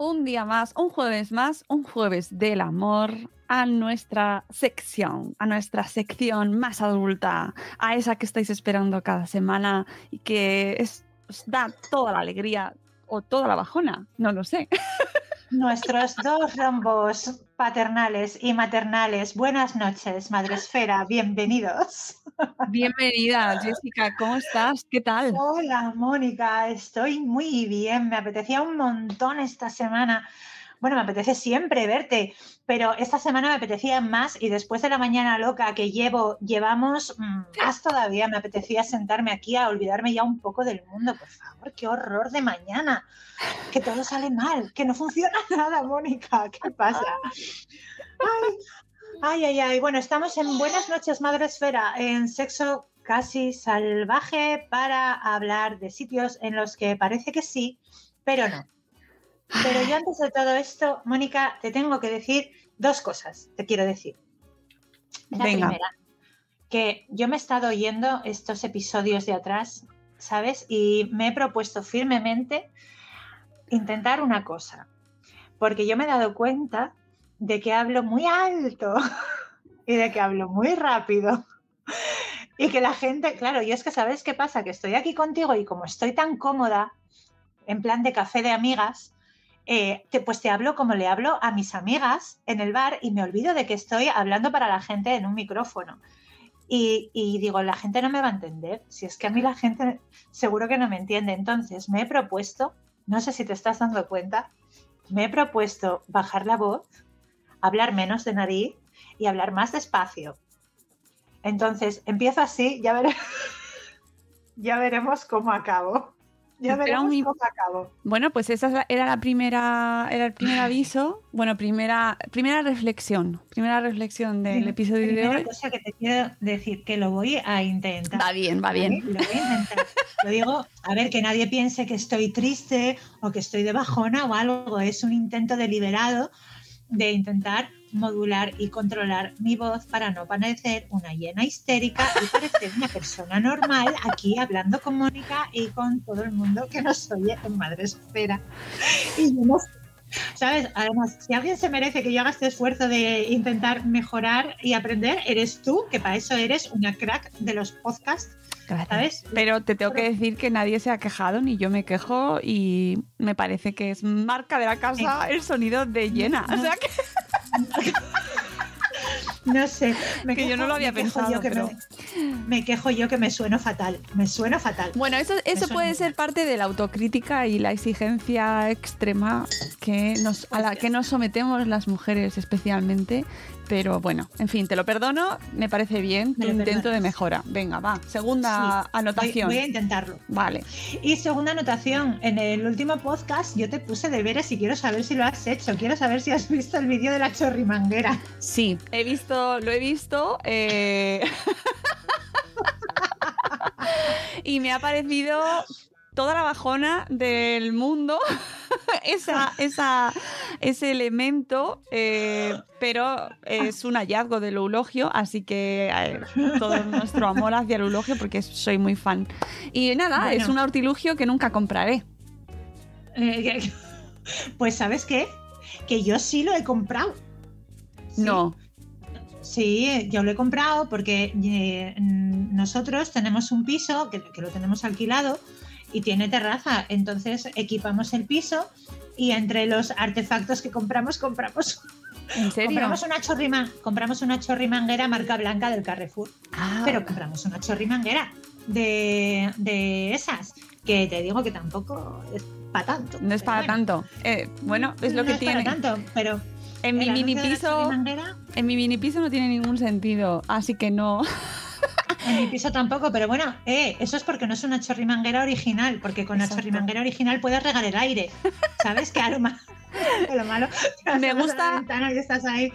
Un día más, un jueves más, un jueves del amor a nuestra sección, a nuestra sección más adulta, a esa que estáis esperando cada semana y que es, os da toda la alegría o toda la bajona, no lo sé. Nuestros dos rombos paternales y maternales. Buenas noches, Madre Esfera, bienvenidos. Bienvenida, Jessica, ¿cómo estás? ¿Qué tal? Hola, Mónica, estoy muy bien. Me apetecía un montón esta semana. Bueno, me apetece siempre verte, pero esta semana me apetecía más y después de la mañana loca que llevo, llevamos mm, más todavía, me apetecía sentarme aquí a olvidarme ya un poco del mundo. Por favor, qué horror de mañana, que todo sale mal, que no funciona nada, Mónica, ¿qué pasa? Ay, ay, ay, ay. Bueno, estamos en Buenas noches, Madre Esfera, en sexo casi salvaje para hablar de sitios en los que parece que sí, pero no. Pero yo antes de todo esto, Mónica, te tengo que decir dos cosas, te quiero decir. La Venga. primera, que yo me he estado oyendo estos episodios de atrás, ¿sabes? Y me he propuesto firmemente intentar una cosa, porque yo me he dado cuenta de que hablo muy alto y de que hablo muy rápido. Y que la gente, claro, y es que sabes qué pasa, que estoy aquí contigo y como estoy tan cómoda, en plan de café de amigas, eh, pues te hablo como le hablo a mis amigas en el bar y me olvido de que estoy hablando para la gente en un micrófono. Y, y digo, la gente no me va a entender. Si es que a mí la gente seguro que no me entiende. Entonces me he propuesto, no sé si te estás dando cuenta, me he propuesto bajar la voz, hablar menos de nariz y hablar más despacio. Entonces empiezo así, ya, vere- ya veremos cómo acabo. Ya veremos un cómo acabo. Bueno, pues esa era la primera, era el primer aviso, bueno, primera, primera reflexión, primera reflexión del Prim- episodio de hoy. cosa que te quiero decir, que lo voy a intentar. Va bien, va bien. Lo voy a intentar. Lo digo, a ver, que nadie piense que estoy triste o que estoy de bajona o algo. Es un intento deliberado de intentar modular y controlar mi voz para no parecer una llena histérica y parecer una persona normal aquí hablando con Mónica y con todo el mundo que nos oye en Madre Espera. Y yo no sé, ¿Sabes? Además, si alguien se merece que yo haga este esfuerzo de intentar mejorar y aprender, eres tú, que para eso eres una crack de los podcasts, Gracias. ¿sabes? Pero te tengo que decir que nadie se ha quejado, ni yo me quejo, y me parece que es marca de la casa el sonido de llena. O sea que No sé. me Que yo quejo- no lo había pensado, yo que pero- me- me quejo yo que me sueno fatal. Me suena fatal. Bueno, eso, eso puede ser parte de la autocrítica y la exigencia extrema que nos, a la que nos sometemos las mujeres especialmente. Pero bueno, en fin, te lo perdono, me parece bien, tu intento de mejora. Venga, va, segunda anotación. Voy, a intentarlo. Vale. Y segunda anotación, en el último podcast yo te puse deberes y quiero saber si lo has hecho, quiero saber si has visto el vídeo de la chorrimanguera. Sí, he visto, lo he visto. Eh, y me ha parecido toda la bajona del mundo, esa, esa, ese elemento, eh, pero es un hallazgo del eulogio, así que eh, todo nuestro amor hacia el eulogio porque soy muy fan. Y nada, es un artilugio que nunca compraré. Eh, pues sabes qué? Que yo sí lo he comprado. No. Sí, yo lo he comprado porque nosotros tenemos un piso que, lo tenemos alquilado y tiene terraza. Entonces equipamos el piso y entre los artefactos que compramos, compramos. ¿En serio? Compramos una chorrima, compramos una chorrimanguera marca blanca del Carrefour. Ah. Pero compramos una chorrimanguera de, de esas. Que te digo que tampoco es para tanto. No es para tanto. Eh, bueno, es lo no que es tiene. Para tanto, pero en mi mini piso. En mi mini piso no tiene ningún sentido, así que no. En mi piso tampoco, pero bueno, eh, eso es porque no es una chorrimanguera original, porque con Exacto. la chorrimanguera original puedes regar el aire. ¿Sabes? Que a lo, ma- a lo malo. Me a gusta- la ventana y estás ahí.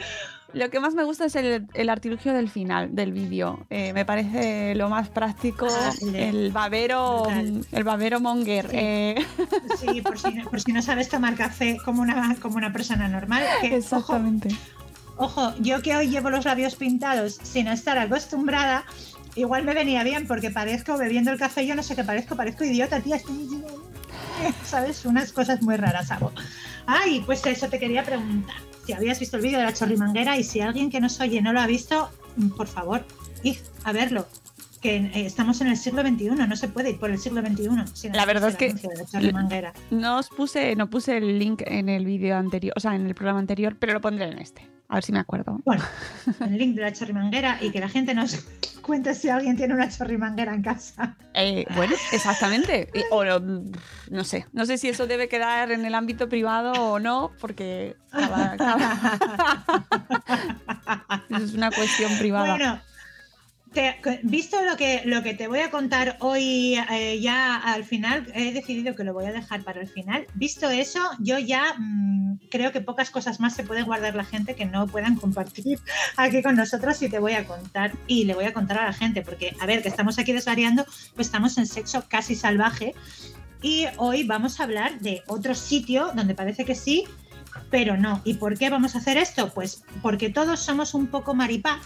Lo que más me gusta es el, el artilugio del final del vídeo. Eh, me parece lo más práctico. Ah, el babero, el babero monger. Sí. eh, Sí, por si, no- por si no sabes tomar café como una, como una persona normal. Que, ojo, exactamente. ojo, yo que hoy llevo los labios pintados sin estar acostumbrada, igual me venía bien porque parezco bebiendo el café, yo no sé qué parezco, parezco idiota, tía. estoy- ¿Sabes? Unas cosas muy raras hago. Ay, pues eso te quería preguntar. Si habías visto el vídeo de la chorrimanguera y si alguien que nos oye no lo ha visto, mm, por favor, id a verlo. Que eh, estamos en el siglo XXI, no se puede ir por el siglo XXI. sin La verdad es que- la. No os puse, no puse el link en el vídeo anterior, o sea, en el programa anterior, pero lo pondré en este. A ver si me acuerdo. Bueno, el link de la chorrimanguera y que la gente nos cuente si alguien tiene una chorrimanguera en casa. Eh, bueno, exactamente. O no, no sé. No sé si eso debe quedar en el ámbito privado o no, porque es una cuestión privada. Bueno, visto lo que, lo que te voy a contar hoy eh, ya al final, he decidido que lo voy a dejar para el final. Visto eso, yo ya mm, creo que pocas cosas más se puede guardar la gente que no puedan compartir aquí con nosotros y te voy a contar y le voy a contar a la gente, porque a ver, que estamos aquí desvariando, pues estamos en sexo casi salvaje y hoy vamos a hablar de otro sitio donde parece que sí, pero no. ¿Y por qué vamos a hacer esto? Pues porque todos somos un poco maripaz.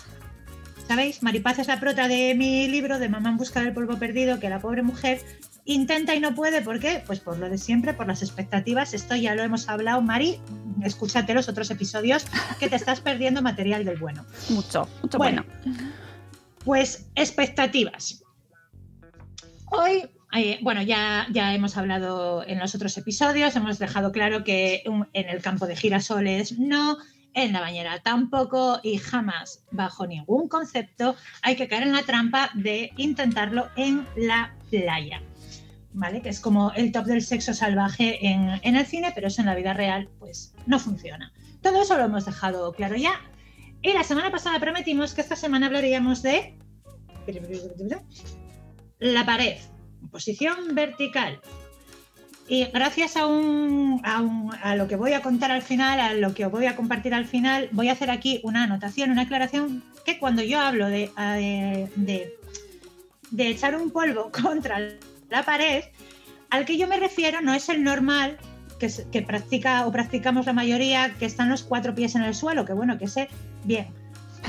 ¿Sabéis? Maripaz es la prota de mi libro de Mamá en busca del polvo perdido, que la pobre mujer intenta y no puede. ¿Por qué? Pues por lo de siempre, por las expectativas. Esto ya lo hemos hablado, Mari. Escúchate los otros episodios que te estás perdiendo material del bueno. Mucho, mucho Bueno, bueno. Pues expectativas. Hoy, eh, bueno, ya, ya hemos hablado en los otros episodios, hemos dejado claro que en el campo de girasoles no, en la bañera tampoco y jamás, bajo ningún concepto, hay que caer en la trampa de intentarlo en la playa. ¿Vale? Que es como el top del sexo salvaje en, en el cine, pero eso en la vida real, pues no funciona. Todo eso lo hemos dejado claro ya. Y la semana pasada prometimos que esta semana hablaríamos de la pared, posición vertical. Y gracias a, un, a, un- a lo que voy a contar al final, a lo que os voy a compartir al final, voy a hacer aquí una anotación, una aclaración, que cuando yo hablo de, de, de echar un polvo contra la pared, al que yo me refiero no es el normal que, practica o practicamos la mayoría, que están los cuatro pies en el suelo, que bueno, que sé bien.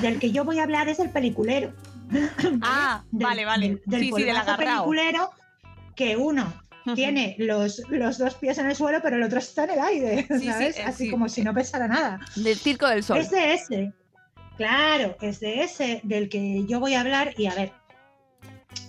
Del que yo voy a hablar es el peliculero. Ah, Del- vale, vale. Del, del sí, sí, del agarrao. peliculero que uno tiene los, los dos pies en el suelo, pero el otro está en el aire, Sí, ¿sabes? eh, Así sí. como si no pesara nada. Del circo del sol. Es de ese. Claro, es de ese del que yo voy a hablar y a ver.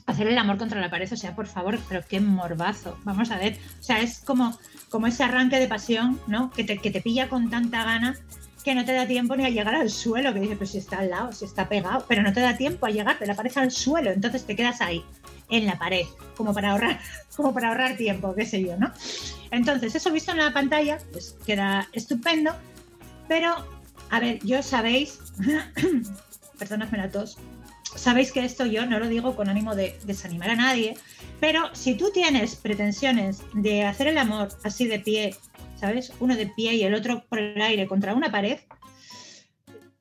Hacer el amor contra la pared, o sea, por favor, pero qué morbazo. Vamos a ver. O sea, es como, como ese arranque de pasión, ¿no? Que te, que te pilla con tanta gana que no te da tiempo ni a llegar al suelo, que dices, pues si está al lado, si está pegado, pero no te da tiempo a llegar, te la pared al suelo, entonces te quedas ahí, en la pared, como para ahorrar, como para ahorrar tiempo, qué sé yo, ¿no? Entonces, eso visto en la pantalla, pues queda estupendo, pero, a ver, yo sabéis, perdonadme la tos, sabéis que esto yo no lo digo con ánimo de desanimar a nadie, pero si tú tienes pretensiones de hacer el amor así de pie, ¿sabes? Uno de pie y el otro por el aire contra una pared,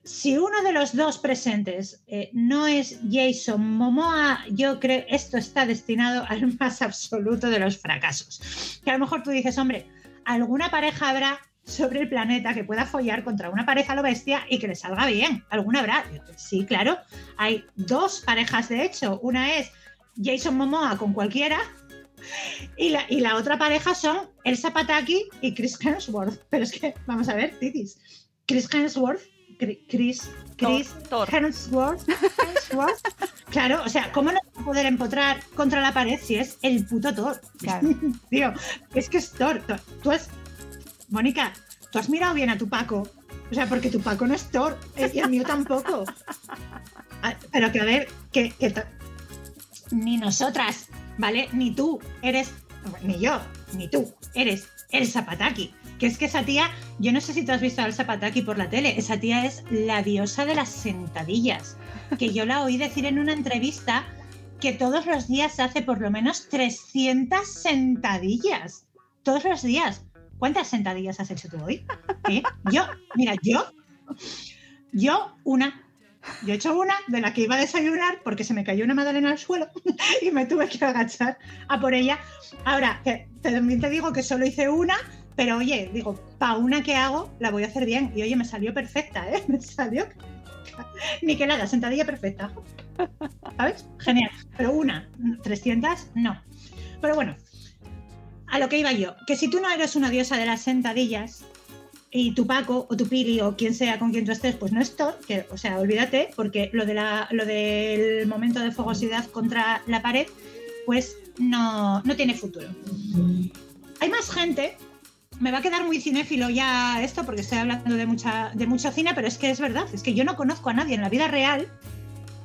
si uno de los dos presentes eh, no es Jason Momoa, yo creo esto está destinado al más absoluto de los fracasos. Que a lo mejor tú dices, hombre, alguna pareja habrá sobre el planeta que pueda follar contra una pareja lo bestia y que le salga bien. ¿Alguna habrá? Sí, claro. Hay dos parejas, de hecho. Una es Jason Momoa con cualquiera y la, y la otra pareja son Elsa Pataki y Chris Hemsworth. Pero es que, vamos a ver, titis. Chris Hemsworth Chris, Chris Hemsworth, Claro, o sea, ¿cómo no va a poder empotrar contra la pared si es el puto Thor? Claro. Tío, es que es Thor. Tú has, Mónica, tú has mirado bien a tu Paco. O sea, porque tu Paco no es Thor eh, y el mío tampoco. Ah, pero que a ver, que, ni nosotras, ¿vale? Ni tú eres, ni yo, ni tú, eres el Zapataki. Que es que esa tía, yo no sé si tú has visto al Zapataki por la tele, esa tía es la diosa de las sentadillas. Que yo la oí decir en una entrevista que todos los días hace por lo menos 300 sentadillas. Todos los días. ¿Cuántas sentadillas has hecho tú hoy? ¿Eh? Yo, mira, yo, yo una. Yo he hecho una de la que iba a desayunar porque se me cayó una magdalena al suelo y me tuve que agachar a por ella. Ahora, también te digo que solo hice una, pero oye, digo, para una que hago, la voy a hacer bien. Y oye, me salió perfecta, ¿eh? Me salió. Ni que nada, sentadilla perfecta. ¿Sabes? Genial. Pero una, 300, no. Pero bueno, a lo que iba yo, que si tú no eres una diosa de las sentadillas y tu Paco o tu Pili o quien sea con quien tú estés, pues no es Thor, que, o sea, olvídate, porque lo, de la, lo del momento de fogosidad contra la pared, pues no, no tiene futuro. Hay más gente, me va a quedar muy cinéfilo ya esto, porque estoy hablando de, mucha, de mucho cine, pero es que es verdad, es que yo no conozco a nadie en la vida real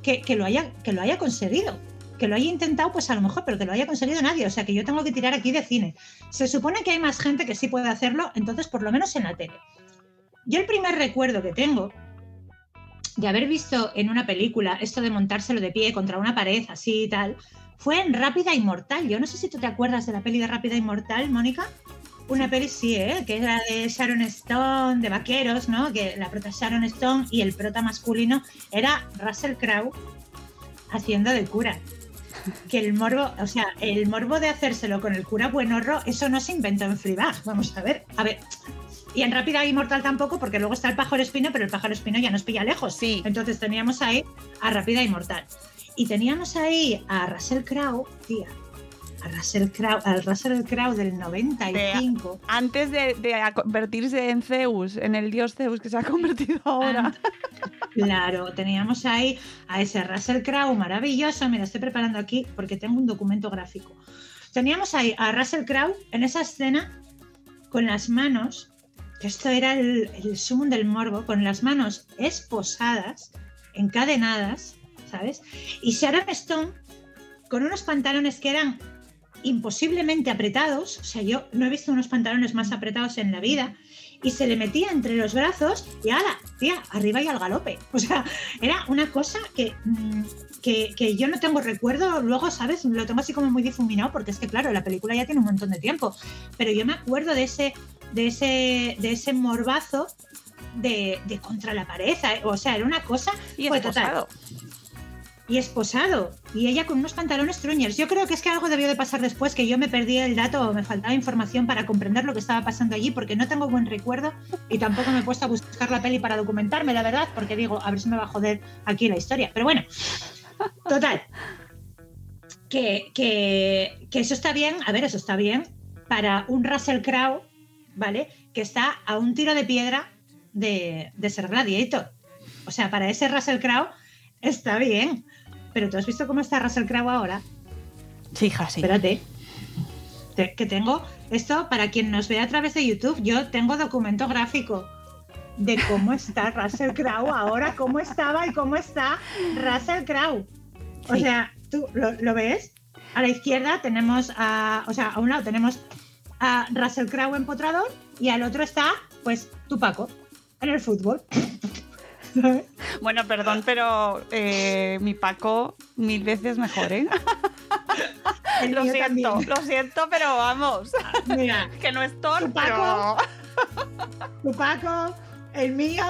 que, que lo, haya, que lo haya conseguido que lo haya intentado, pues a lo mejor, pero que lo haya conseguido nadie. O sea que yo tengo que tirar aquí de cine. Se supone que hay más gente que sí puede hacerlo, entonces por lo menos en la tele. Yo el primer recuerdo que tengo de haber visto en una película esto de montárselo de pie contra una pared así y tal, fue en Rápida Inmortal. Yo no sé si tú te acuerdas de la peli de Rápida Inmortal, Mónica. Una peli sí, ¿eh? que es la de Sharon Stone, de vaqueros, ¿no? Que la prota Sharon Stone y el prota masculino era Russell Crowe haciendo de cura que el morbo, o sea, el morbo de hacérselo con el cura buenorro, eso no se inventó en Fleabag. Vamos a ver, a ver. Y en Rápida y Mortal tampoco, porque luego está el pájaro espino, pero el pájaro espino ya nos pilla lejos. Sí. Entonces teníamos ahí a Rápida y Mortal. Y teníamos ahí a Russell Crowe, tía, a Russell Crowe, al Russell Crowe del 95. antes de, convertirse en Zeus, en el dios Zeus que se ha convertido ahora. claro, teníamos ahí a ese Russell Crowe maravilloso. Mira, estoy preparando aquí porque tengo un documento gráfico. Teníamos ahí a Russell Crowe en esa escena con las manos, que esto era el, el sumum del morbo, con las manos esposadas, encadenadas, ¿sabes? Y Sharon Stone con unos pantalones que eran imposiblemente apretados, o sea, yo no he visto unos pantalones más apretados en la vida, y se le metía entre los brazos y ala, tía, arriba y al galope. O sea, era una cosa que, mm, que, yo no tengo recuerdo, luego, ¿sabes? Lo tengo así como muy difuminado, porque es que, claro, la película ya tiene un montón de tiempo, pero yo me acuerdo de ese, de ese, de ese morbazo de, contra la pared, o sea, era una cosa... Y fue total y esposado. Y ella con unos pantalones truñers. Yo creo que es que algo debió de pasar después, que yo me perdí el dato o me faltaba información para comprender lo que estaba pasando allí, porque no tengo buen recuerdo y tampoco me he puesto a buscar la peli para documentarme, la verdad, porque digo, a ver si me va a joder aquí la historia. Pero bueno, total. Que, que, eso está bien, a ver, eso está bien para un Russell Crowe, ¿vale? Que está a un tiro de piedra de, de ser gladiator. O sea, para ese Russell Crowe está bien. Pero tú has visto cómo está Russell Crowe ahora. Sí, hija, sí. Espérate. que tengo esto para quien nos ve a través de YouTube. Yo tengo documento gráfico. de cómo está Russell Crowe ahora, cómo estaba y cómo está Russell Crowe. O sea, ¿tú lo, ves? A la izquierda tenemos a, o sea, a un lado tenemos a Russell Crowe empotrador y al otro está, pues, tu Paco en el fútbol. Bueno, perdón, pero eh, mi Paco mil veces mejor, ¿eh? lo siento, lo siento, pero vamos. Mira, que no es tonto. Tu Paco, tu Paco, el mío,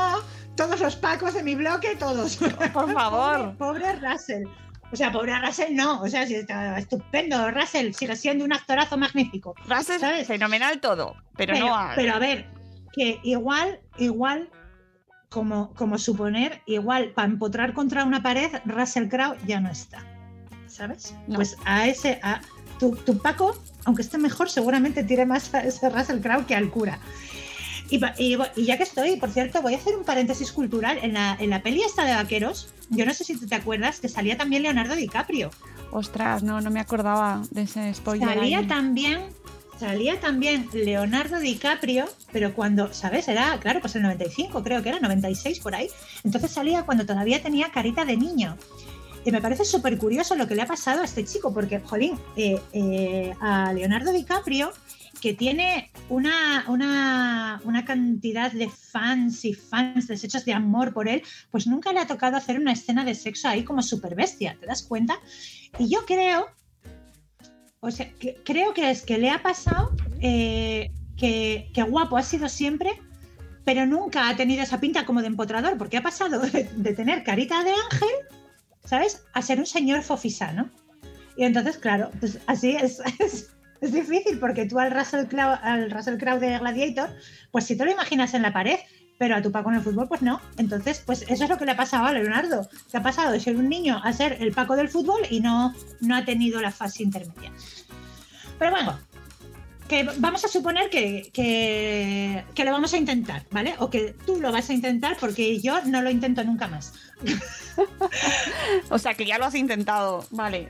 todos los Pacos de mi bloque, todos. Por favor. Pobre, Russell. O sea, pobre Russell no, o sea, está estupendo. Russell sigue siendo un actorazo magnífico. Russell, ¿sabes? fenomenal todo, pero, pero no. Pero a ver, que igual, igual como, como suponer, igual para empotrar contra una pared, Russell Crowe ya no está. ¿Sabes? Pues a ese, a tu, Paco, aunque esté mejor, seguramente tire más a ese Russell Crowe que al cura. Y, ya que estoy, por cierto, voy a hacer un paréntesis cultural. En la, en la peli esta de vaqueros, yo no sé si te acuerdas que salía también Leonardo DiCaprio. Ostras, no, no me acordaba de ese spoiler. Salía también salía también Leonardo DiCaprio, pero cuando, ¿sabes? Era, claro, pues el 95, creo que era 96 por ahí. Entonces salía cuando todavía tenía carita de niño. Y me parece súper curioso lo que le ha pasado a este chico, porque, jolín, eh, eh, a Leonardo DiCaprio, que tiene una, una, una, cantidad de fans y fans deshechos de amor por él, pues nunca le ha tocado hacer una escena de sexo ahí como súper bestia, ¿te das cuenta? Y yo creo o sea, creo que es que le ha pasado eh, que, guapo ha sido siempre, pero nunca ha tenido esa pinta como de empotrador, porque ha pasado de, tener carita de ángel, ¿sabes? A ser un señor fofisano. Y entonces, claro, pues así es, es, difícil, porque tú al Russell, Crowe de Gladiator, pues si te lo imaginas en la pared, pero a tu Paco en el fútbol, pues no. Entonces, pues eso es lo que le ha pasado a Leonardo, que ha pasado de ser un niño a ser el Paco del fútbol y no, no ha tenido la fase intermedia. Pero bueno, que vamos a suponer que, que, lo vamos a intentar, ¿vale? O que tú lo vas a intentar porque yo no lo intento nunca más. o sea, que ya lo has intentado, vale.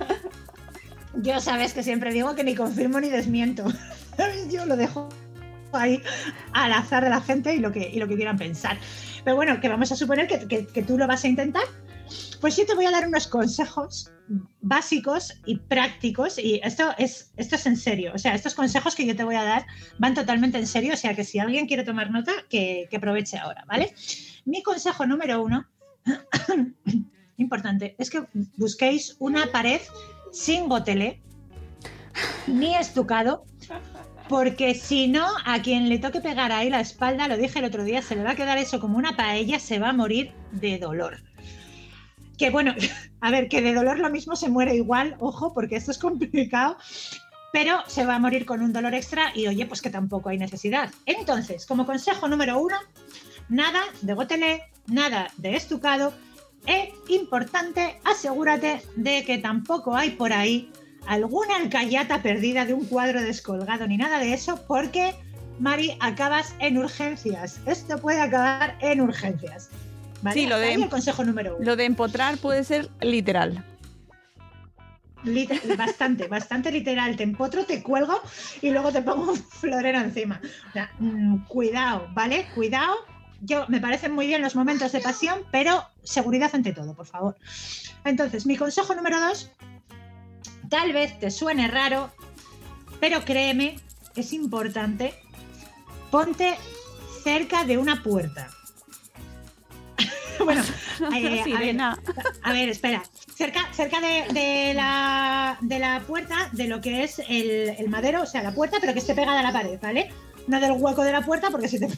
yo sabes que siempre digo que ni confirmo ni desmiento. yo lo dejo ahí al azar de la gente y lo que, que quieran pensar. Pero bueno, que vamos a suponer que, que tú lo vas a intentar pues yo te voy a dar unos consejos básicos y prácticos y esto es, en serio, o sea, estos consejos que yo te voy a dar van totalmente en serio, o sea que si alguien quiere tomar nota, que, aproveche ahora, ¿vale? Mi consejo número uno, importante, es que busquéis una pared sin gotelé ni estucado porque si no, a quien le toque pegar ahí la espalda, lo dije el otro día, se le va a quedar eso como una paella, se va a morir de dolor que bueno, a ver, que de dolor lo mismo se muere igual, ojo, porque esto es complicado, pero se va a morir con un dolor extra y oye, pues que tampoco hay necesidad. Entonces, como consejo número uno, nada de gotelé, nada de estucado, e importante, asegúrate de que tampoco hay por ahí alguna alcayata perdida de un cuadro descolgado ni nada de eso, porque, Mari, acabas en urgencias. Esto puede acabar en urgencias. Sí, lo de, consejo número Lo de empotrar puede ser literal. bastante, bastante literal. Te empotro, te cuelgo y luego te pongo un florero encima. O sea, mm, cuidado, ¿vale? Cuidado. Yo me parecen muy bien los momentos de pasión, pero seguridad ante todo, por favor. Entonces, mi consejo número dos, tal vez te suene raro, pero créeme, es importante. Ponte cerca de una puerta. bueno, eh, a, ver, espera. Cerca, cerca de, la, de, la, puerta, de lo que es el, madero, o sea, la puerta, pero que esté pegada a la pared, ¿vale? No del hueco de la puerta, porque si te,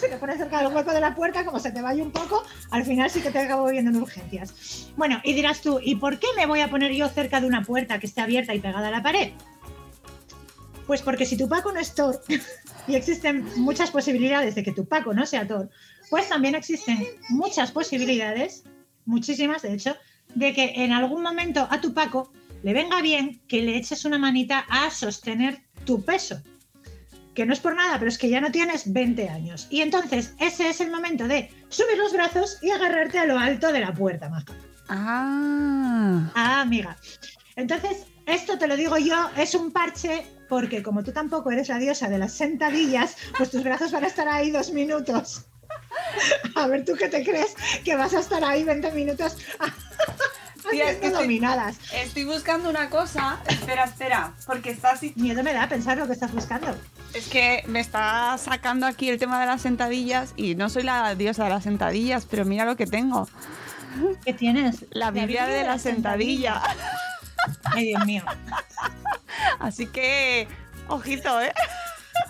te pones cerca del hueco de la puerta, como se te vaya un poco, al final sí que te acabo viendo en urgencias. Bueno, y dirás tú, ¿y por qué me voy a poner yo cerca de una puerta que esté abierta y pegada a la pared? Pues porque si tu Paco no es Thor, y existen muchas posibilidades de que tu Paco no sea Thor, pues también existen muchas posibilidades, muchísimas de hecho, de que en algún momento a tu Paco le venga bien que le eches una manita a sostener tu peso. Que no es por nada, pero es que ya no tienes 20 años. Y entonces ese es el momento de subir los brazos y agarrarte a lo alto de la puerta, Maja. Ah. Ah, amiga. Entonces, esto te lo digo yo, es un parche porque como tú tampoco eres la diosa de las sentadillas, pues tus brazos van a estar ahí dos minutos. A ver, ¿tú qué te crees? Que vas a estar ahí 20 minutos Tía, es que estoy- dominadas. Estoy buscando una cosa. Espera, espera. Porque está así. Miedo me da pensar lo que estás buscando. Es que me está sacando aquí el tema de las sentadillas. Y no soy la diosa de las sentadillas, pero mira lo que tengo. ¿Qué tienes? La Biblia de la sentadilla. Ay, Dios mío. Así que, ojito, ¿eh?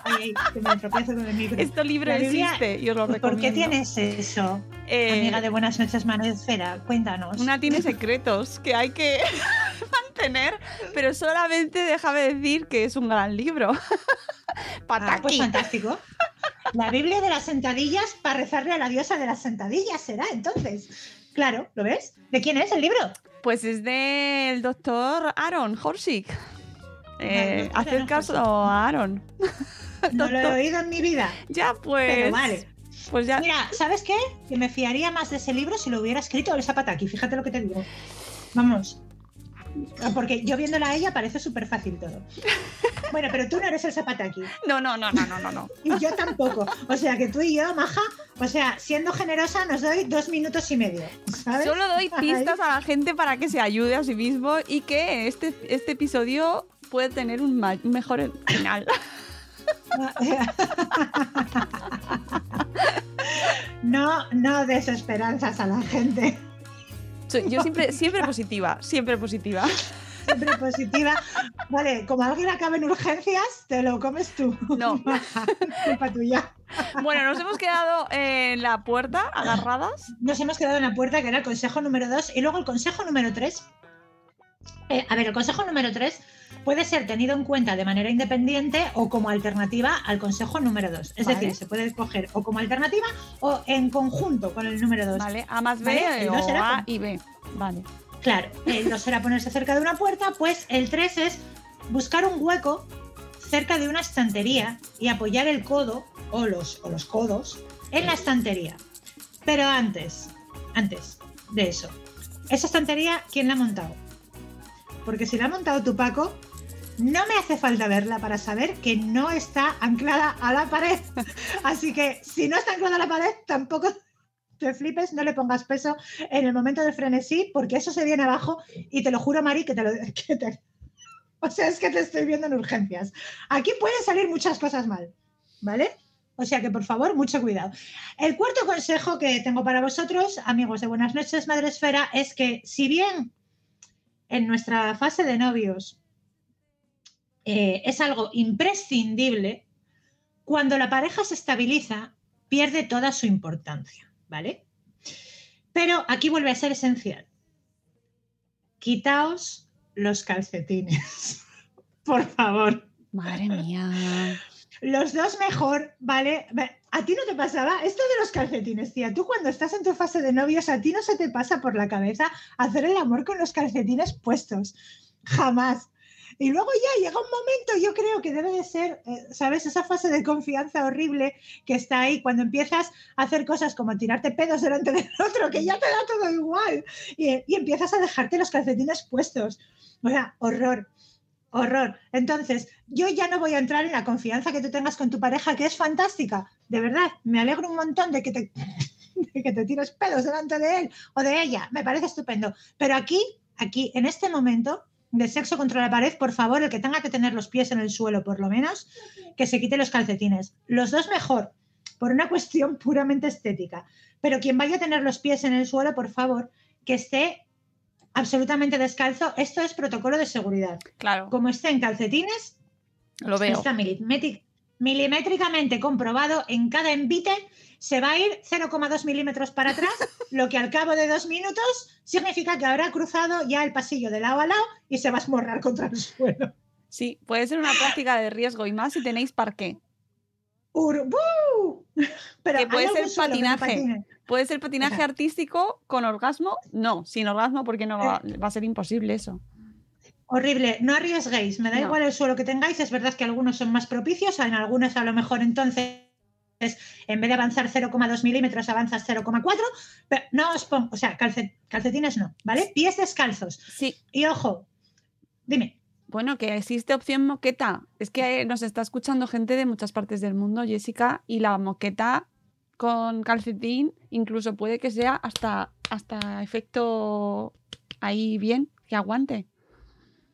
Ay, ay, que me tropiezo con el micro. Este libro existe y os lo recomiendo. ¿Por qué tienes eso? Eh, Amiga de Buenas noches, Esfera, cuéntanos. Una tiene secretos que hay que mantener, pero solamente déjame decir que es un gran libro. Ah, pues Pataki. fantástico. La Biblia de las sentadillas para rezarle a la diosa de las sentadillas será entonces. Claro, ¿lo ves? ¿De quién es el libro? Pues es del doctor Aaron Horsig. Eh, caso a Aaron. No lo he oído en mi vida. Ya, pues. Pero vale. Pues ya. Mira, ¿sabes qué? Que me fiaría más de ese libro si lo hubiera escrito el Zapataki. Fíjate lo que te digo. Vamos. Ah, Porque yo viéndola a ella parece súper fácil todo. Bueno, pero tú no eres el Zapataki. No, no, no, no, no, no, no. Y yo tampoco. O sea que tú y yo, Maja, o sea, siendo generosa, nos doy dos minutos y medio. ¿sabes? Solo doy Ahí. pistas a la gente para que se ayude a sí mismo y que este, este episodio puede tener un, mejor final. No, no des esperanzas a la gente. Yo siempre, siempre positiva, siempre positiva. Siempre positiva. Vale, como alguien acaba en urgencias, te lo comes tú. No. Culpa tuya. Bueno, nos hemos quedado en la puerta, agarradas. Nos hemos quedado en la puerta, que era el consejo número 2, y luego el consejo número 3. a ver, el consejo número 3 puede ser tenido en cuenta de manera independiente o como alternativa al consejo número 2. Es Vale. decir, se puede escoger o como alternativa o en conjunto con el número 2. Vale, A más B Vale, o A con- y B. Vale. Claro, el 2 era ponerse cerca de una puerta, pues el 3 es buscar un hueco cerca de una estantería y apoyar el codo o los, o los codos en la estantería. Pero antes, antes de eso, esa estantería, ¿quién la ha montado? Porque si la ha montado tu Paco, no me hace falta verla para saber que no está anclada a la pared. Así que si no está anclada a la pared, tampoco te flipes, no le pongas peso en el momento del frenesí, porque eso se viene abajo y te lo juro, Mari, que te lo... que te- O sea, es que te estoy viendo en urgencias. Aquí pueden salir muchas cosas mal, ¿vale? O sea que, por favor, mucho cuidado. El cuarto consejo que tengo para vosotros, amigos de Buenas noches, Madre Esfera, es que si bien en nuestra fase de novios eh, es algo imprescindible, cuando la pareja se estabiliza, pierde toda su importancia, ¿vale? Pero aquí vuelve a ser esencial. Quitaos los calcetines, por favor. Madre mía. Los dos mejor, ¿vale? ¿A ti no te pasaba esto de los calcetines, tía? Tú cuando estás en tu fase de novios, a ti no se te pasa por la cabeza hacer el amor con los calcetines puestos. Jamás. Y luego ya llega un momento, yo creo que debe de ser, eh, ¿sabes? Esa fase de confianza horrible que está ahí cuando empiezas a hacer cosas como tirarte pedos delante del otro, que ya te da todo igual. Y, y empiezas a dejarte los calcetines puestos. O sea, horror. Horror. Entonces, yo ya no voy a entrar en la confianza que tú tengas con tu pareja, que es fantástica. De verdad, me alegro un montón de que te, de que te tires pedos delante de él o de ella. Me parece estupendo. Pero aquí, aquí, en este momento de sexo contra la pared, por favor, el que tenga que tener los pies en el suelo, por lo menos, que se quite los calcetines. Los dos mejor, por una cuestión puramente estética. Pero quien vaya a tener los pies en el suelo, por favor, que esté absolutamente descalzo. Esto es protocolo de seguridad. Claro, Como esté en calcetines, lo veo. está milimétric- milimétricamente comprobado en cada envite, se va a ir 0,2 milímetros para atrás, lo que al cabo de dos minutos significa que habrá cruzado ya el pasillo de lado a lado y se va a esmorrar contra el suelo. Sí, puede ser una práctica de riesgo y más si tenéis parqué. Que ¿hay puede ser que patinaje. ¿Puede ser patinaje Ajá. artístico con orgasmo? No, sin orgasmo porque no va, va a ser imposible eso. Horrible, no arriesguéis, me da No. igual el suelo que tengáis, es verdad que algunos son más propicios, en algunos a lo mejor entonces en vez de avanzar 0,2 milímetros avanzas 0,4, pero no os pongo, o sea, calce- calcetines no, ¿vale? Pies descalzos. Sí, Y ojo, dime, Bueno, que existe opción moqueta. Es que nos está escuchando gente de muchas partes del mundo, Jessica, y la moqueta con calcetín incluso puede que sea hasta, hasta efecto ahí bien, que aguante.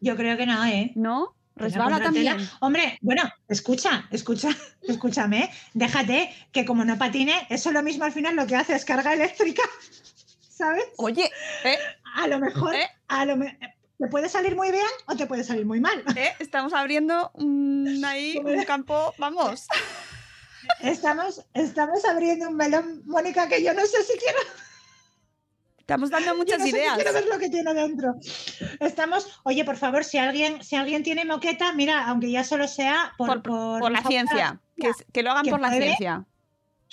Yo creo que no, ¿eh? ¿No? Pues Resbala también. Hombre, bueno, escucha, escucha, escúchame, déjate que como no patine, eso lo mismo al final lo que hace es carga eléctrica, ¿sabes? Oye, ¿eh? A lo mejor, ¿Eh? a lo me- te puede salir muy bien o te puede salir muy mal. ¿eh? Estamos abriendo un, ahí un campo, vamos. Estamos, estamos abriendo un melón, Mónica, que yo no sé si quiero, Estamos dando yo muchas no sé si ideas. quiero ver lo que tiene dentro. Estamos, oye, por favor, si alguien, si alguien tiene moqueta, mira, aunque ya solo sea por, Por, por- por la favor, ciencia. Que, lo hagan que por la ciencia.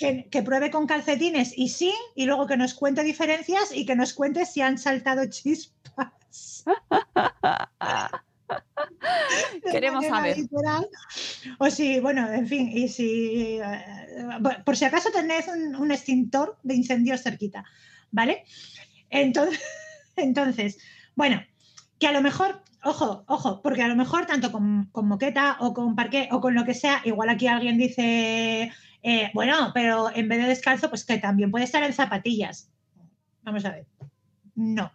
Que, que pruebe con calcetines y sí, y luego que nos cuente diferencias y que nos cuente si han saltado chispas. Queremos saber. literal. O si, bueno, en fin, y si, eh, por- si acaso tenéis un, un extintor de incendios cerquita, ¿vale? Entonces, entonces, bueno, que a lo mejor, ojo, ojo, porque a lo mejor tanto con, moqueta o con parqué o con lo que sea, igual aquí alguien dice, eh, bueno, pero en vez de descalzo, pues que también puede estar en zapatillas. Vamos a ver. No.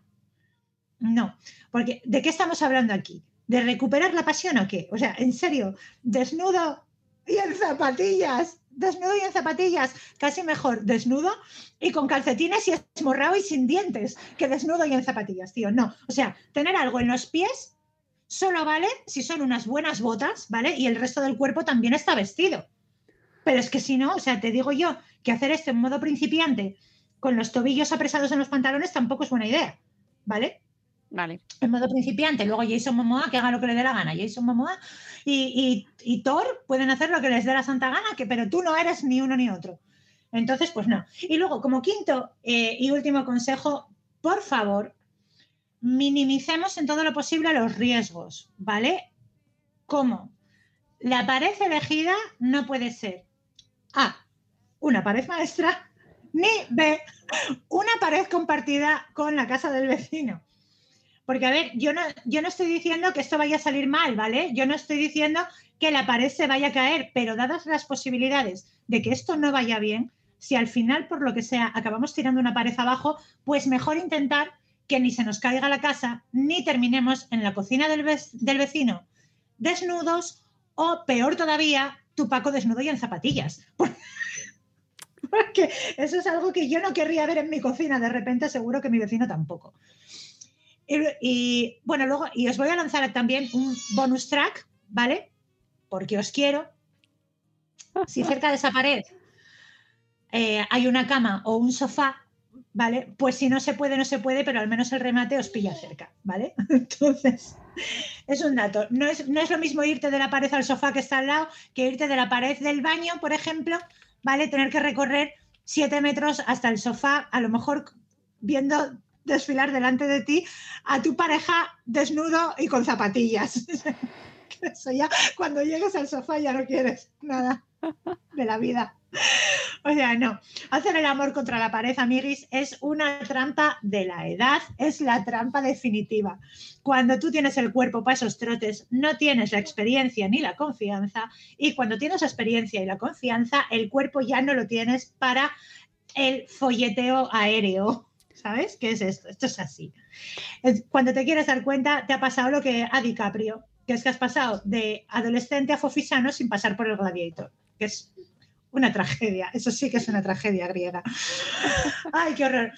No. Porque, ¿de qué estamos hablando aquí? ¿De recuperar la pasión o qué? O sea, en serio, desnudo y en zapatillas. Desnudo y en zapatillas. Casi mejor desnudo y con calcetines y esmorrado y sin dientes que desnudo y en zapatillas, tío. No. O sea, tener algo en los pies solo vale si son unas buenas botas, ¿vale? Y el resto del cuerpo también está vestido. Pero es que si no, o sea, te digo yo que hacer esto en modo principiante con los tobillos apresados en los pantalones tampoco es buena idea, ¿vale? Vale. En modo principiante. Luego Jason Momoa que haga lo que le dé la gana. Jason Momoa y, y- y Thor pueden hacer lo que les dé la santa gana, que, pero tú no eres ni uno ni otro. Entonces, pues no. Y luego, como quinto eh, y último consejo, por favor, minimicemos en todo lo posible los riesgos, ¿vale? ¿Cómo? La pared elegida no puede ser A, una pared maestra, ni B, una pared compartida con la casa del vecino. Porque, a ver, yo no, yo no estoy diciendo que esto vaya a salir mal, ¿vale? Yo no estoy diciendo que la pared se vaya a caer, pero dadas las posibilidades de que esto no vaya bien, si al final, por lo que sea, acabamos tirando una pared abajo, pues mejor intentar que ni se nos caiga la casa, ni terminemos en la cocina del, del vecino desnudos o, peor todavía, tu Paco desnudo y en zapatillas. Porque eso es algo que yo no querría ver en mi cocina, de repente seguro que mi vecino tampoco. Y, y, bueno, luego, y os voy a lanzar también un bonus track, ¿vale? Porque os quiero. Si cerca de esa pared eh, hay una cama o un sofá, ¿vale? Pues si no se puede, no se puede, pero al menos el remate os pilla cerca, ¿vale? Entonces, es un dato. No es, no es lo mismo irte de la pared al sofá que está al lado que irte de la pared del baño, por ejemplo, ¿vale? Tener que recorrer siete metros hasta el sofá, a lo mejor viendo desfilar delante de ti a tu pareja desnudo y con zapatillas. Eso ya, cuando llegues al sofá ya no quieres nada de la vida. O sea, no. Hacer el amor contra la pared, amiguis, es una trampa de la edad, es la trampa definitiva. Cuando tú tienes el cuerpo para esos trotes, no tienes la experiencia ni la confianza, y cuando tienes la experiencia y la confianza, el cuerpo ya no lo tienes para el folleteo aéreo. ¿Sabes? ¿Qué es esto? Esto es así. Cuando te quieres dar cuenta, te ha pasado lo que a DiCaprio, que es que has pasado de adolescente a fofisano sin pasar por el gladiator, que es una tragedia. Eso sí que es una tragedia griega. Ay, qué horror.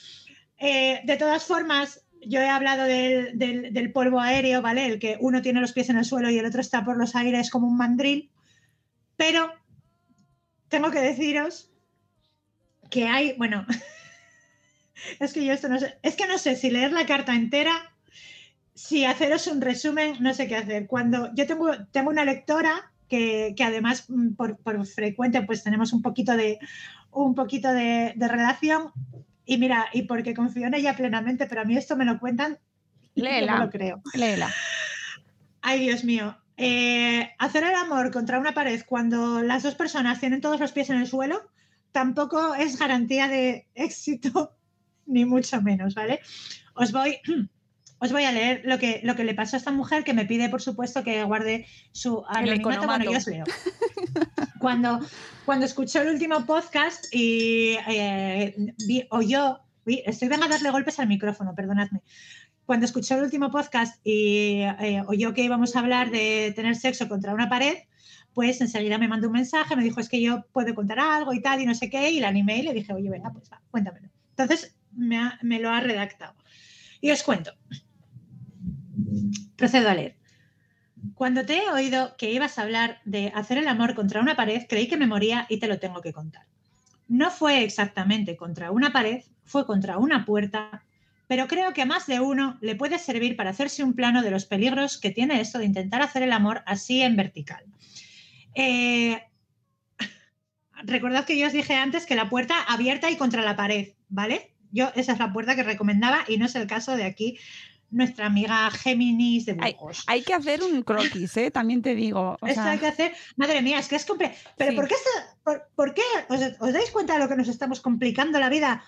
Eh, de todas formas, yo he hablado del, del- polvo aéreo, ¿vale? El que uno tiene los pies en el suelo y el otro está por los aires como un mandril. Pero tengo que deciros que hay, bueno, es que yo esto no sé, es que no sé si leer la carta entera, si haceros un resumen, no sé qué hacer. Cuando yo tengo, tengo una lectora que, que además mm, por, por frecuente pues tenemos un poquito de un poquito de, de relación y mira, y porque confío en ella plenamente, pero a mí esto me lo cuentan y yo Léela. no lo creo. Léela. Ay, Dios mío. Eh, hacer el amor contra una pared cuando las dos personas tienen todos los pies en el suelo tampoco es garantía de éxito, ni mucho menos, ¿vale? Os voy, os voy a leer lo que, lo que le pasó a esta mujer que me pide, por supuesto, que guarde su anonimato. Bueno, yo os leo. Cuando, cuando escuchó el último podcast y eh, vi, oyó, estoy venga a darle golpes al micrófono, perdonadme. Cuando escuchó el último podcast y eh, oyó que íbamos a hablar de tener sexo contra una pared, pues enseguida me mandó un mensaje, me dijo, es que yo puedo contar algo y tal, y no sé qué, y la animé y le dije, oye, venga, pues va, cuéntamelo. Entonces me, me lo ha redactado. Y os cuento. Procedo a leer. Cuando te he oído que ibas a hablar de hacer el amor contra una pared, creí que me moría y te lo tengo que contar. No fue exactamente contra una pared, fue contra una puerta, pero creo que a más de uno le puede servir para hacerse un plano de los peligros que tiene esto de intentar hacer el amor así en vertical. Eh, recordad que yo os dije antes que la puerta abierta y contra la pared, ¿vale? Yo esa es la puerta que recomendaba y no es el caso de aquí nuestra amiga Géminis de Burgos. Hay, que hacer un croquis, ¿eh? también te digo. Esto hay que hacer. Madre mía, es que es complicado. Pero ¿por qué, por, qué ¿Os, dais cuenta de lo que nos estamos complicando la vida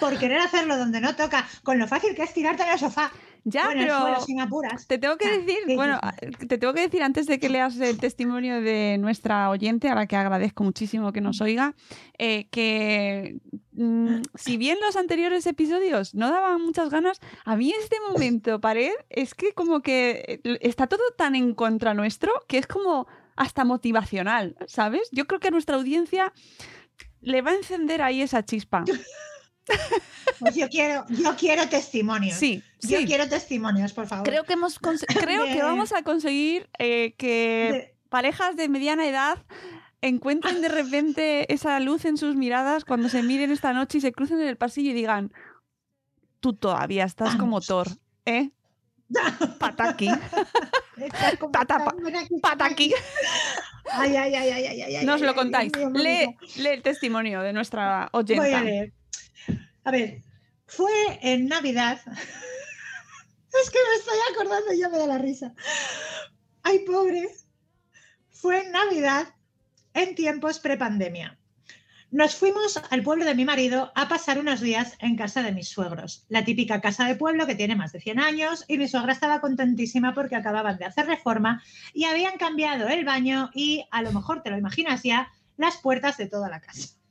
por querer hacerlo donde no toca? Con lo fácil que es tirarte el sofá. Ya, pero sin apuras. te tengo que decir, bueno, te tengo que decir antes de que leas el testimonio de nuestra oyente, a la que agradezco muchísimo que nos oiga, eh, que mm, si bien los anteriores episodios no daban muchas ganas, a mí este momento, pared, es que como que eh, está todo tan en contra nuestro que es como hasta motivacional, ¿sabes? Yo creo que a nuestra audiencia le va a encender ahí esa chispa. Pues yo quiero, yo quiero testimonios. Sí, Yo quiero testimonios, por favor. Creo que, hemos creo que vamos a conseguir eh, que parejas de mediana edad encuentren de repente esa luz en sus miradas cuando se miren esta noche y se crucen en el pasillo y digan, tú todavía estás como Thor, ¿eh? Pataki. Pataki. Ay, ay, ay, ay, ay, Nos lo contáis. lee, lee, el testimonio de nuestra oyente. Voy a leer. A ver, fue en Navidad. es que me estoy acordando y ya me da la risa. Ay, pobre. Fue en Navidad en tiempos prepandemia. Nos fuimos al pueblo de mi marido a pasar unos días en casa de mis suegros, la típica casa de pueblo que tiene más de 100 años y mi suegra estaba contentísima porque acababan de hacer reforma y habían cambiado el baño y, a lo mejor te lo imaginas ya, las puertas de toda la casa.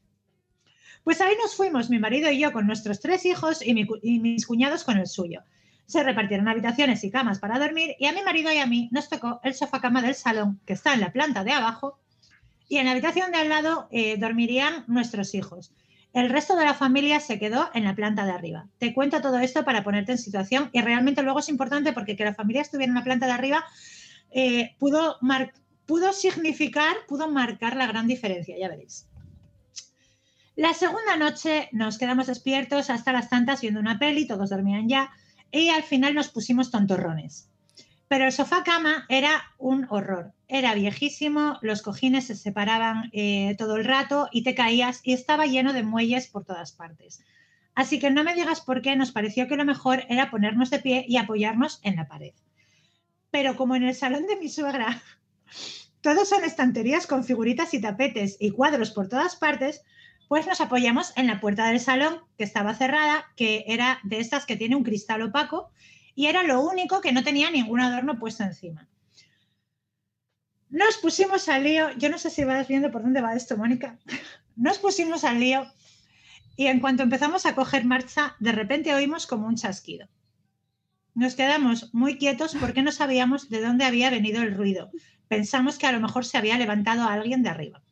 Pues ahí nos fuimos, mi marido y yo, con nuestros tres hijos y, mis cuñados con el suyo. Se repartieron habitaciones y camas para dormir y a mi marido y a mí nos tocó el sofá cama del salón, que está en la planta de abajo, y en la habitación de al lado eh, dormirían nuestros hijos. El resto de la familia se quedó en la planta de arriba. Te cuento todo esto para ponerte en situación y realmente luego es importante porque que la familia estuviera en la planta de arriba eh, pudo, pudo significar, pudo marcar la gran diferencia, ya veréis. La segunda noche nos quedamos despiertos hasta las tantas viendo una peli, todos dormían ya, y al final nos pusimos tontorrones. Pero el sofá cama era un horror. Era viejísimo, los cojines se separaban eh, todo el rato y te caías y estaba lleno de muelles por todas partes. Así que no me digas por qué nos pareció que lo mejor era ponernos de pie y apoyarnos en la pared. Pero como en el salón de mi suegra todos son estanterías con figuritas y tapetes y cuadros por todas partes, pues nos apoyamos en la puerta del salón, que estaba cerrada, que era de estas que tiene un cristal opaco, y era lo único que no tenía ningún adorno puesto encima. Nos pusimos al lío, yo no sé si vas viendo por dónde va esto, Mónica. Nos pusimos al lío y en cuanto empezamos a coger marcha, de repente oímos como un chasquido. Nos quedamos muy quietos porque no sabíamos de dónde había venido el ruido. Pensamos que a lo mejor se había levantado alguien de arriba.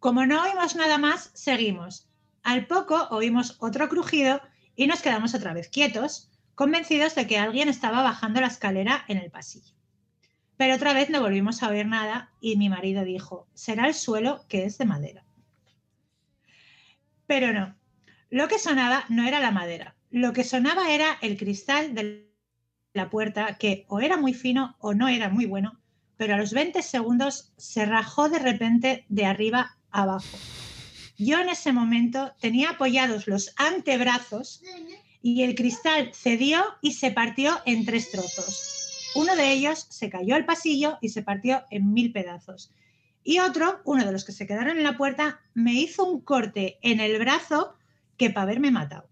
Como no oímos nada más, seguimos. Al poco oímos otro crujido y nos quedamos otra vez quietos, convencidos de que alguien estaba bajando la escalera en el pasillo. Pero otra vez no volvimos a oír nada y mi marido dijo, será el suelo que es de madera. Pero no, lo que sonaba no era la madera, lo que sonaba era el cristal de la puerta que o era muy fino o no era muy bueno, pero a los 20 segundos se rajó de repente de arriba abajo. Yo en ese momento tenía apoyados los antebrazos y el cristal cedió y se partió en tres trozos. Uno de ellos se cayó al pasillo y se partió en mil pedazos. Y otro, uno de los que se quedaron en la puerta, me hizo un corte en el brazo que para haberme matado.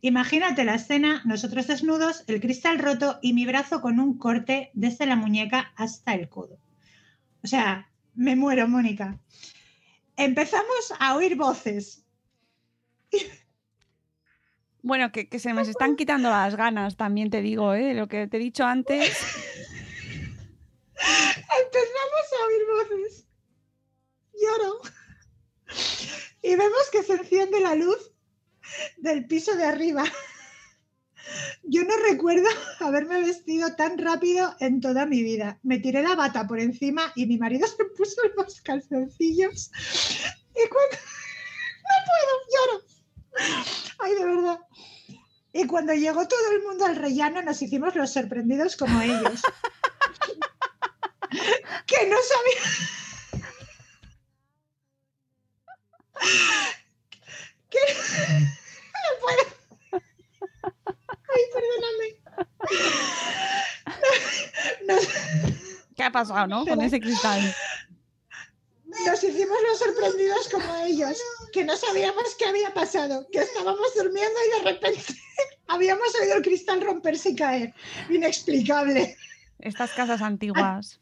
Imagínate la escena, nosotros desnudos, el cristal roto y mi brazo con un corte desde la muñeca hasta el codo. O sea, me muero, Mónica. Empezamos a oír voces. Bueno, que, que se me están quitando las ganas, también te digo, ¿eh? Lo que te he dicho antes. Empezamos a oír voces. Lloro. Y vemos que se enciende la luz del piso de arriba. Yo no recuerdo haberme vestido tan rápido en toda mi vida. Me tiré la bata por encima y mi marido se puso los calzoncillos. Y cuando... No puedo, lloro. Ay, de verdad. Y cuando llegó todo el mundo al rellano, nos hicimos los sorprendidos como ellos. que no sabía. que no puedo. Ay, perdóname. ¿Qué ha pasado, no? Con ese cristal. nos hicimos los sorprendidos como ellos, que no sabíamos qué había pasado, que estábamos durmiendo y de repente habíamos oído el cristal romperse y caer. Inexplicable. Estas casas antiguas.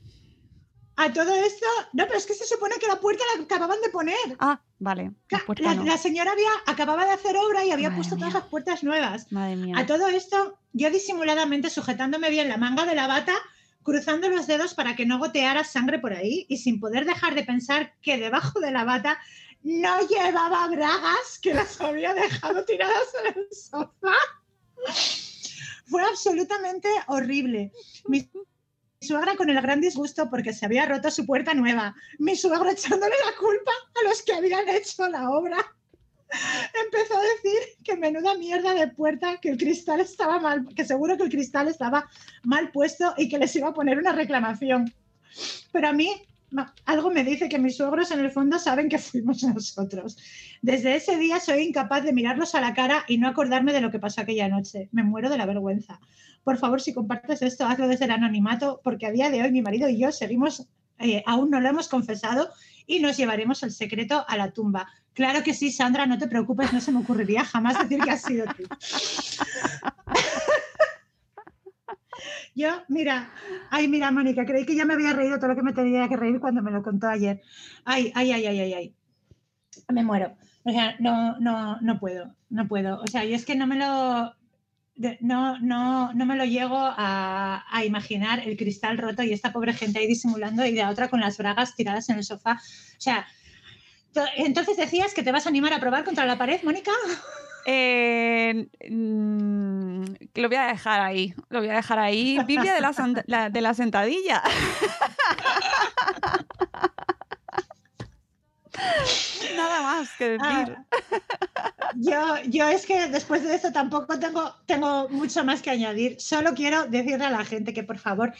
A todo esto, no, pero es que se supone que la puerta la acababan de poner. Ah, vale. La La, puerta no. la señora había, acababa de hacer obra y había Madre puesto todas las puertas nuevas. Madre mía. A todo esto, yo disimuladamente sujetándome bien la manga de la bata, cruzando los dedos para que no goteara sangre por ahí y sin poder dejar de pensar que debajo de la bata no llevaba bragas que las había dejado tiradas en el sofá. Fue absolutamente horrible. Suegra con el gran disgusto porque se había roto su puerta nueva. Mi suegro echándole la culpa a los que habían hecho la obra empezó a decir que menuda mierda de puerta, que el cristal estaba mal, que seguro que el cristal estaba mal puesto y que les iba a poner una reclamación. Pero a mí algo me dice que mis suegros en el fondo saben que fuimos nosotros. Desde ese día soy incapaz de mirarlos a la cara y no acordarme de lo que pasó aquella noche. Me muero de la vergüenza. Por favor, si compartes esto, hazlo desde el anonimato, porque a día de hoy mi marido y yo seguimos, eh, aún no lo hemos confesado y nos llevaremos el secreto a la tumba. Claro que sí, Sandra, no te preocupes, no se me ocurriría jamás decir que has sido tú. Yo, mira, ay, mira, Mónica, creí que ya me había reído todo lo que me tenía que reír cuando me lo contó ayer. Ay, ay, ay, ay, ay, ay. Me muero. O sea, no, no, no puedo, no puedo. O sea, yo es que no me lo, no, no, no me lo llego a, imaginar el cristal roto y esta pobre gente ahí disimulando y la otra con las bragas tiradas en el sofá. O sea, to- entonces decías que te vas a animar a probar contra la pared, Mónica. Eh, lo voy a dejar ahí. Lo voy a dejar ahí. Biblia de la, la- de la sentadilla. Nada más que decir. Ah, yo, yo es que después de esto tampoco tengo, tengo mucho más que añadir. Solo quiero decirle a la gente que por favor,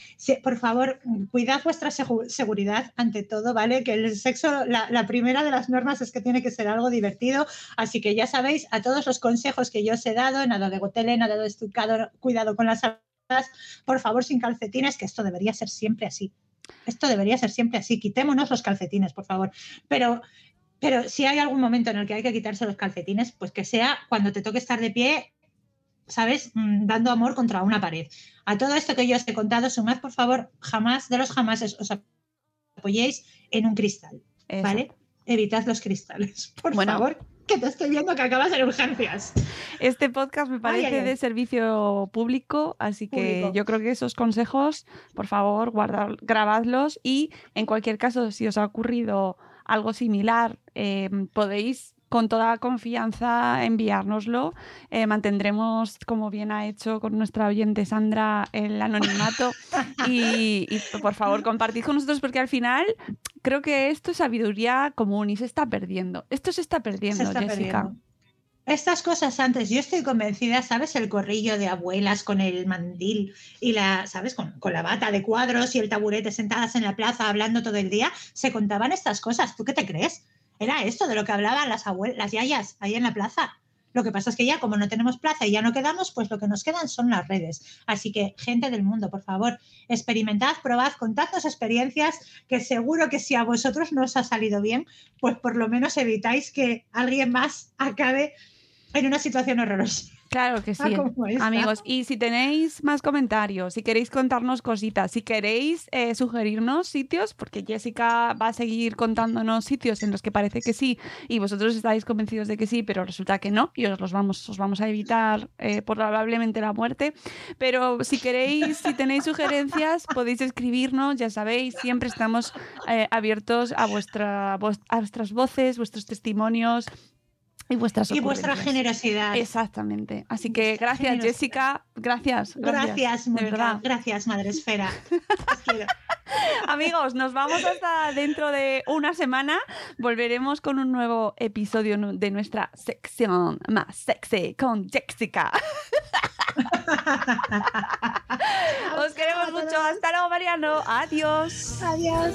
por favor, cuidad vuestra segu- seguridad ante todo, ¿vale? Que el sexo, la, la primera de las normas es que tiene que ser algo divertido. Así que ya sabéis, a todos los consejos que yo os he dado, nada de gotele, nada de estucado, cuidado con las alas, por favor, sin calcetines, que esto debería ser siempre así. Esto debería ser siempre así. Quitémonos los calcetines, por favor. Pero pero si hay algún momento en el que hay que quitarse los calcetines, pues que sea cuando te toque estar de pie, ¿sabes? Mm, Dando amor contra una pared. A todo esto que yo os he contado, sumad, por favor, jamás de los jamases os apoyéis en un cristal, Eso. ¿vale? Evitad los cristales, por Bueno. favor, que te estoy viendo que acabas en urgencias. Este podcast me parece ay, ay. de servicio público, así que Público. yo creo que esos consejos, por favor, guardad, grabadlos y en cualquier caso, si os ha ocurrido algo similar, eh, podéis con toda confianza enviárnoslo. Eh, mantendremos, como bien ha hecho con nuestra oyente Sandra, el anonimato y, y, por favor compartid con nosotros porque al final creo que esto es sabiduría común y se está perdiendo. Esto se está perdiendo, Se está Jessica. perdiendo. Estas cosas antes, yo estoy convencida, ¿sabes? El corrillo de abuelas con el mandil y la, ¿sabes? Con, con la bata de cuadros y el taburete sentadas en la plaza hablando todo el día, se contaban estas cosas. ¿Tú qué te crees? Era esto de lo que hablaban las abuelas, las yayas ahí en la plaza. Lo que pasa es que ya, como no tenemos plaza y ya no quedamos, pues lo que nos quedan son las redes. Así que, gente del mundo, por favor, experimentad, probad, contadnos experiencias que seguro que si a vosotros no os ha salido bien, pues por lo menos evitáis que alguien más acabe en una situación horrorosa. Claro que sí, Ah, esta. amigos. Y si tenéis más comentarios, si queréis contarnos cositas, si queréis eh, sugerirnos sitios, porque Jessica va a seguir contándonos sitios en los que parece que sí y vosotros estáis convencidos de que sí, pero resulta que no y os los vamos, os vamos a evitar eh, probablemente la muerte. Pero si queréis, si tenéis sugerencias, podéis escribirnos, ya sabéis, siempre estamos eh, abiertos a, vuestra, a vuestras voces, vuestros testimonios. Y vuestras Y vuestra generosidad. Exactamente. Así que Vuestra gracias. Jessica. Gracias. Gracias, Gracias, de verdad. Gracias, Madre Esfera. Amigos, nos vamos hasta dentro de una semana. Volveremos con un nuevo episodio de nuestra sección más sexy con Jessica. Os queremos mucho. Hasta luego, Mariano. Adiós. Adiós.